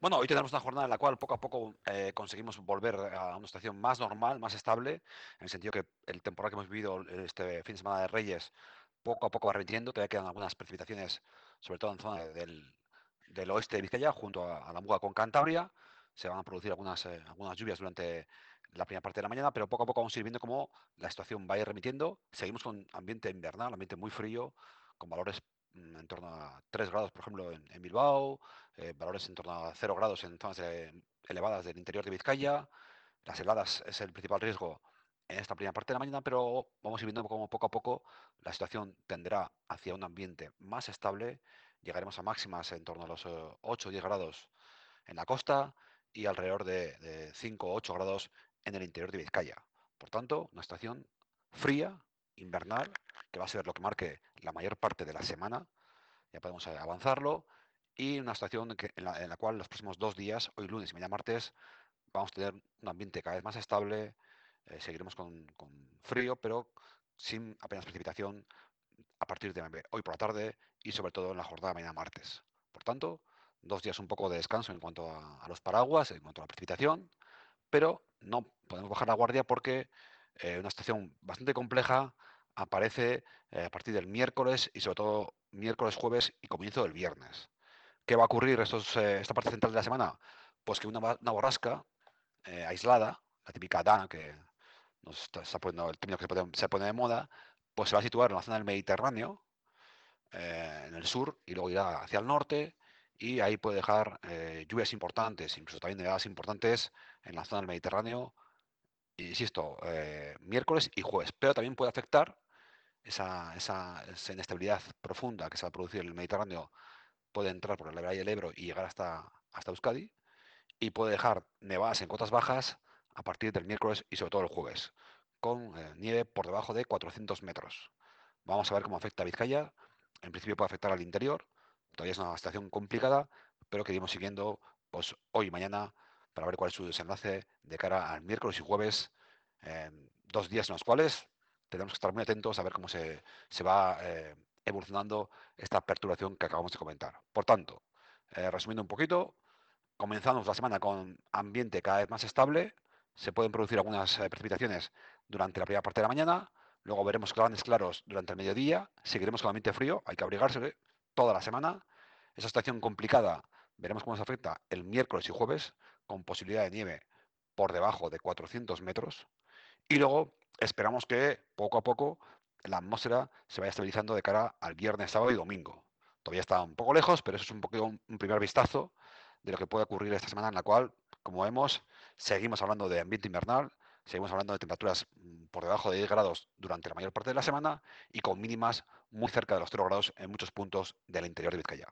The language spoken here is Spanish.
Bueno, hoy tenemos una jornada en la cual poco a poco eh, conseguimos volver a una situación más normal, más estable, en el sentido que el temporal que hemos vivido este fin de semana de Reyes poco a poco va remitiendo, todavía quedan algunas precipitaciones, sobre todo en zona del, oeste de Vizcaya, junto a, la Muga con Cantabria. Se van a producir algunas, eh, lluvias durante la primera parte de la mañana, pero poco a poco vamos a ir viendo cómo la situación va a ir remitiendo. Seguimos con ambiente invernal, ambiente muy frío, con valores en torno a 3 grados, por ejemplo, en, Bilbao, eh, valores en torno a 0 grados en zonas elevadas del interior de Vizcaya. Las heladas es el principal riesgo en esta primera parte de la mañana, pero vamos a ir viendo cómo poco a poco la situación tenderá hacia un ambiente más estable. Llegaremos a máximas en torno a los 8 o 10 grados en la costa y alrededor de, 5 o 8 grados en el interior de Vizcaya. Por tanto, una estación fría, invernal, que va a ser lo que marque la mayor parte de la semana. Ya podemos eh, avanzarlo. Y una estación en, la, en la cual los próximos dos días, hoy lunes y mañana martes, vamos a tener un ambiente cada vez más estable, eh, seguiremos con, frío, pero sin apenas precipitación a partir de hoy por la tarde y sobre todo en la jornada mañana martes. Por tanto, dos días un poco de descanso en cuanto a, los paraguas, en cuanto a la precipitación, pero no podemos bajar la guardia porque eh, una situación bastante compleja aparece eh, a partir del miércoles y sobre todo miércoles, jueves y comienzo del viernes. ¿Qué va a ocurrir estos, esta parte central de la semana? Pues que una, una borrasca aislada, la típica DAN que el término que se pone, de moda, pues se va a situar en la zona del Mediterráneo, eh, en el sur, y luego irá hacia el norte, y ahí puede dejar eh, lluvias importantes, incluso también nevadas importantes en la zona del Mediterráneo, insisto, eh, miércoles y jueves, pero también puede afectar esa, esa, inestabilidad profunda que se va a producir en el Mediterráneo, puede entrar por el Ebro y el Ebro y llegar hasta, hasta Euskadi, y puede dejar nevadas en cotas bajas a partir del miércoles y sobre todo el jueves, con eh, nieve por debajo de 400 metros. Vamos a ver cómo afecta a Vizcaya. En principio puede afectar al interior. Todavía es una situación complicada, pero que iremos siguiendo pues, hoy y mañana para ver cuál es su desenlace de cara al miércoles y jueves, dos días en los cuales tenemos que estar muy atentos a ver cómo se, va eh, evolucionando esta perturbación que acabamos de comentar. Por tanto, eh, resumiendo un poquito, comenzamos la semana con ambiente cada vez más estable, se pueden producir algunas eh, precipitaciones durante la primera parte de la mañana, luego veremos grandes claros durante el mediodía, seguiremos con ambiente frío, hay que abrigarse toda la semana. Esa estación complicada, veremos cómo se afecta el miércoles y jueves, con posibilidad de nieve por debajo de 400 metros. Y luego esperamos que poco a poco la atmósfera se vaya estabilizando de cara al viernes, sábado y domingo. Todavía está un poco lejos, pero eso es un, primer vistazo de lo que puede ocurrir esta semana en la cual como vemos, seguimos hablando de ambiente invernal, seguimos hablando de temperaturas mm, por debajo de 10 grados durante la mayor parte de la semana y con mínimas muy cerca de los 0 grados en muchos puntos del interior de Vizcaya.